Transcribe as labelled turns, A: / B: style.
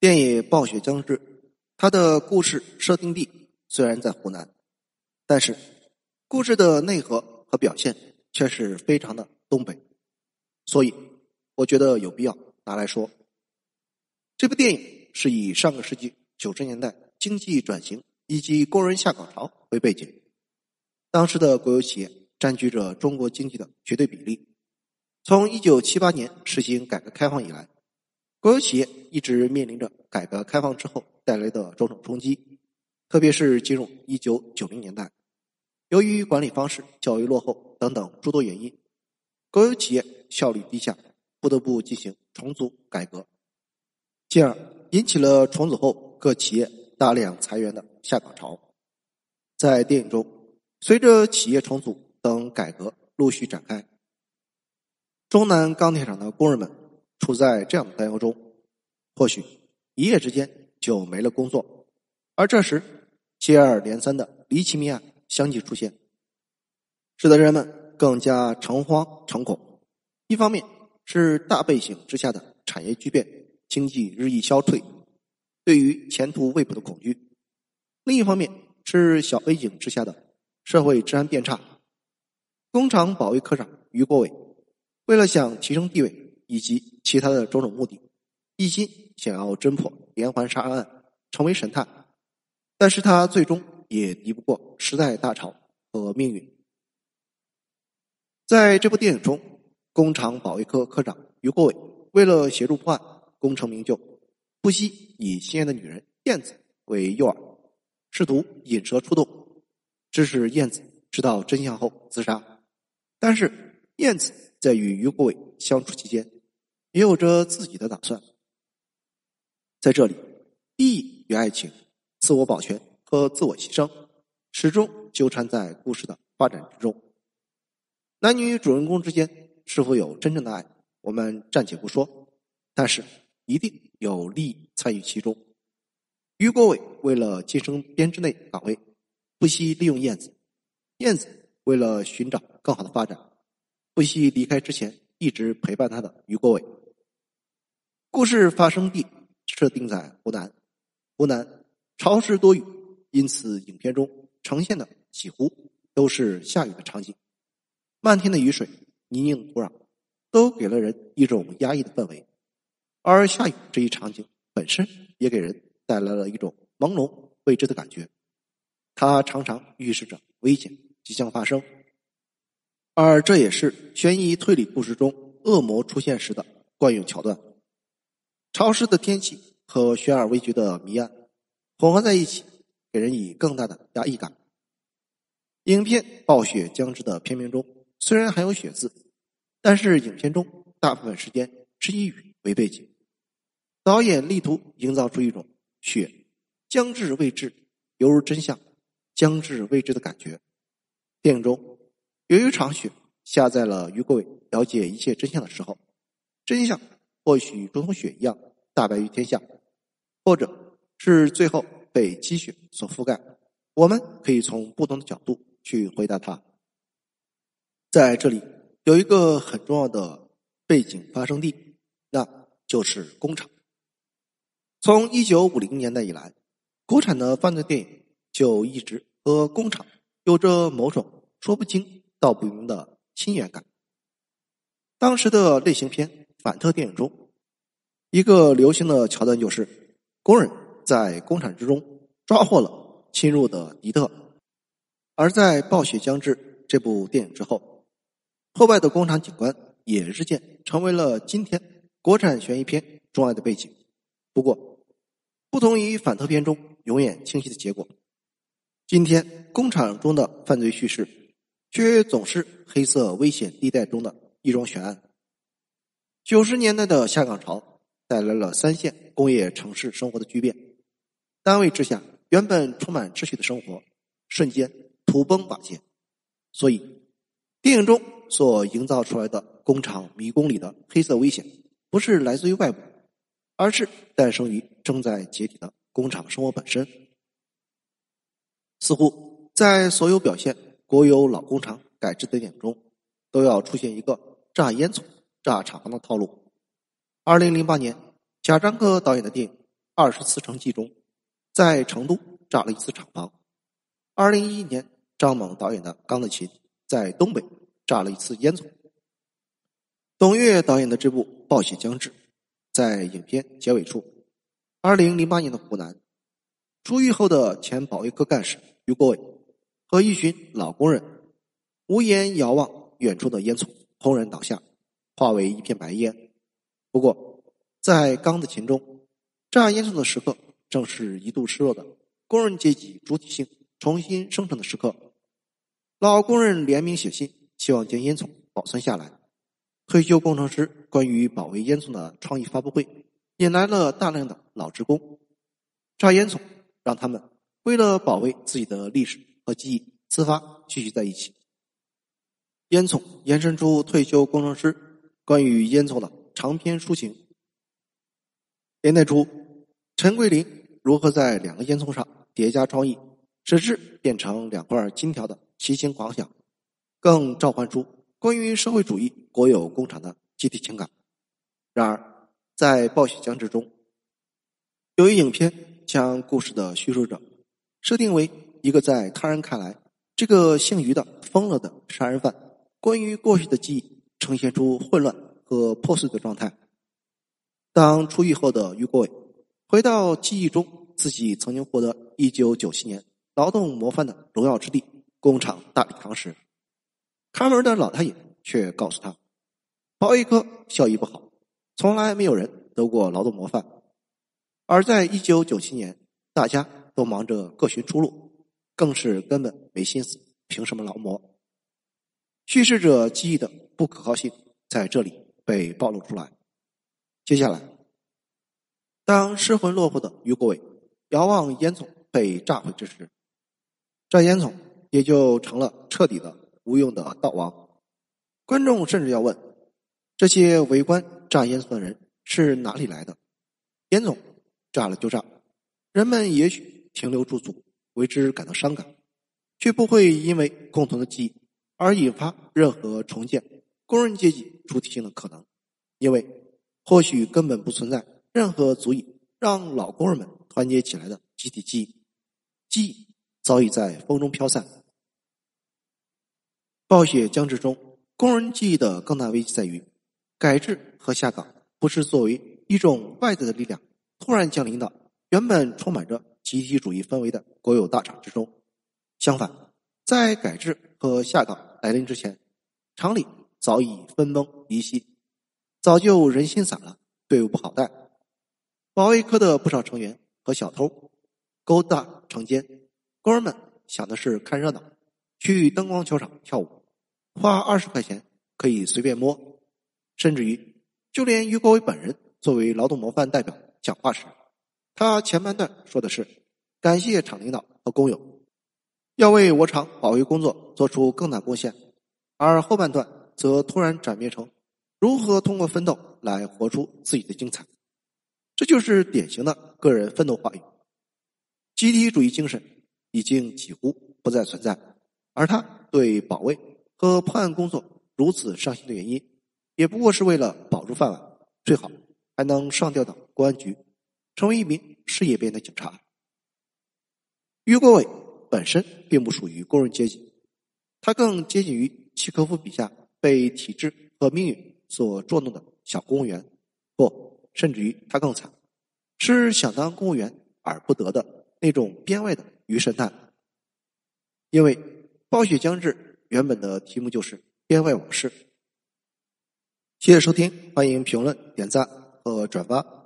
A: 电影《暴雪将至》，它的故事设定地虽然在湖南，但是故事的内核和表现却是非常的东北，所以我觉得有必要拿来说。这部电影是以上个世纪九十年代经济转型以及工人下岗潮为背景，当时的国有企业占据着中国经济的绝对比例。从一九七八年实行改革开放以来。国有企业一直面临着改革开放之后带来的种种冲击，特别是进入一九九零年代，由于管理方式较为落后等等诸多原因，国有企业效率低下，不得不进行重组改革，进而引起了重组后各企业大量裁员的下岗潮。在电影中，随着企业重组等改革陆续展开，中南钢铁厂的工人们。处在这样的担忧中，或许一夜之间就没了工作。而这时，接二连三的离奇命案相继出现，使得人们更加诚惶诚恐。一方面是大背景之下的产业巨变、经济日益消退，对于前途未卜的恐惧；另一方面是小背景之下的社会治安变差。工厂保卫科长于国伟为了想提升地位。以及其他的种种目的，一心想要侦破连环杀人案，成为神探，但是他最终也敌不过时代大潮和命运。在这部电影中，工厂保卫科科长于国伟为了协助破案、功成名就，不惜以心爱的女人燕子为诱饵，试图引蛇出洞，致使燕子知道真相后自杀。但是燕子在与于国伟相处期间，也有着自己的打算。在这里，利益与爱情、自我保全和自我牺牲，始终纠缠在故事的发展之中。男女主人公之间是否有真正的爱，我们暂且不说，但是一定有利益参与其中。于国伟为了晋升编制内岗位，不惜利用燕子；燕子为了寻找更好的发展，不惜离开之前一直陪伴他的于国伟。故事发生地设定在湖南，湖南潮湿多雨，因此影片中呈现的几乎都是下雨的场景。漫天的雨水、泥泞土壤，都给了人一种压抑的氛围。而下雨这一场景本身也给人带来了一种朦胧未知的感觉，它常常预示着危险即将发生。而这也是悬疑推理故事中恶魔出现时的惯用桥段。潮湿的天气和悬而未决的谜案混合在一起，给人以更大的压抑感。影片《暴雪将至》的片名中虽然含有“雪”字，但是影片中大部分时间是以雨为背景。导演力图营造出一种雪将至未至，犹如真相将至未知的感觉。电影中有一场雪下在了于国伟了解一切真相的时候，真相。或许如同雪一样大白于天下，或者是最后被积雪所覆盖。我们可以从不同的角度去回答它。在这里有一个很重要的背景发生地，那就是工厂。从一九五零年代以来，国产的犯罪电影就一直和工厂有着某种说不清道不明的亲缘感。当时的类型片。反特电影中，一个流行的桥段就是工人在工厂之中抓获了侵入的敌特，而在《暴雪将至》这部电影之后，破败的工厂景观也日渐成为了今天国产悬疑片钟爱的背景。不过，不同于反特片中永远清晰的结果，今天工厂中的犯罪叙事却总是黑色危险地带中的一桩悬案。九十年代的下岗潮带来了三线工业城市生活的巨变，单位之下原本充满秩序的生活瞬间土崩瓦解。所以，电影中所营造出来的工厂迷宫里的黑色危险，不是来自于外部，而是诞生于正在解体的工厂生活本身。似乎在所有表现国有老工厂改制的电影中，都要出现一个炸烟囱。炸厂房的套路。二零零八年，贾樟柯导演的电影《二十次成绩中，在成都炸了一次厂房。二零一一年，张猛导演的《钢的琴》在东北炸了一次烟囱。董越导演的这部《暴雪将至》，在影片结尾处，二零零八年的湖南，出狱后的前保卫科干事于国伟和一群老工人无言遥望远处的烟囱，轰然倒下，化为一片白烟。不过，在《钢的琴》中，炸烟囱的时刻，正是一度失落的工人阶级主体性重新生成的时刻。老工人联名写信，希望将烟囱保存下来。退休工程师关于保卫烟囱的创意发布会，引来了大量的老职工。炸烟囱，让他们为了保卫自己的历史和记忆，自发聚集在一起。烟囱延伸出退休工程师关于烟囱的长篇抒情。年代初，陈桂林如何在两个烟囱上叠加创意，使之变成两块金条的奇形狂想，更召唤出。关于社会主义国有工厂的集体情感。然而，在《暴雪将至》中，由于影片将故事的叙述者设定为一个在他人看来这个姓于的疯了的杀人犯，关于过去的记忆呈现出混乱和破碎的状态。当出狱后的于国伟回到记忆中自己曾经获得一九九七年劳动模范的荣耀之地——工厂大礼堂时，看门的老太爷却告诉他：“保卫科效益不好，从来没有人得过劳动模范。而在一九九七年，大家都忙着各寻出路，更是根本没心思凭什么劳模。叙事者记忆的不可靠性在这里被暴露出来。接下来，当失魂落魄的于国伟遥望烟囱被炸毁之时，这烟囱也就成了彻底的。”无用的道王，观众甚至要问：这些围观炸烟囱的人是哪里来的？烟囱炸了就炸，人们也许停留驻足，为之感到伤感，却不会因为共同的记忆而引发任何重建工人阶级主体性的可能，因为或许根本不存在任何足以让老工人们团结起来的集体记忆，记忆早已在风中飘散。暴雪将至中，工人记忆的更大危机在于，改制和下岗不是作为一种外在的力量突然降临到原本充满着集体主义氛围的国有大厂之中。相反，在改制和下岗来临之前，厂里早已分崩离析，早就人心散了，队伍不好带。保卫科的不少成员和小偷勾搭成奸，工人们想的是看热闹，去灯光球场跳舞。花二十块钱可以随便摸，甚至于就连于国伟本人作为劳动模范代表讲话时，他前半段说的是感谢厂领导和工友，要为我厂保卫工作做出更大贡献，而后半段则突然转变成如何通过奋斗来活出自己的精彩，这就是典型的个人奋斗话语，集体主义精神已经几乎不再存在，而他对保卫。和破案工作如此上心的原因，也不过是为了保住饭碗，最好还能上调到公安局，成为一名事业编的警察。于国伟本身并不属于工人阶级，他更接近于契诃夫笔下被体制和命运所捉弄的小公务员，不，甚至于他更惨，是想当公务员而不得的那种编外的余神探。因为暴雪将至。原本的题目就是编外往事。谢谢收听，欢迎评论、点赞和转发。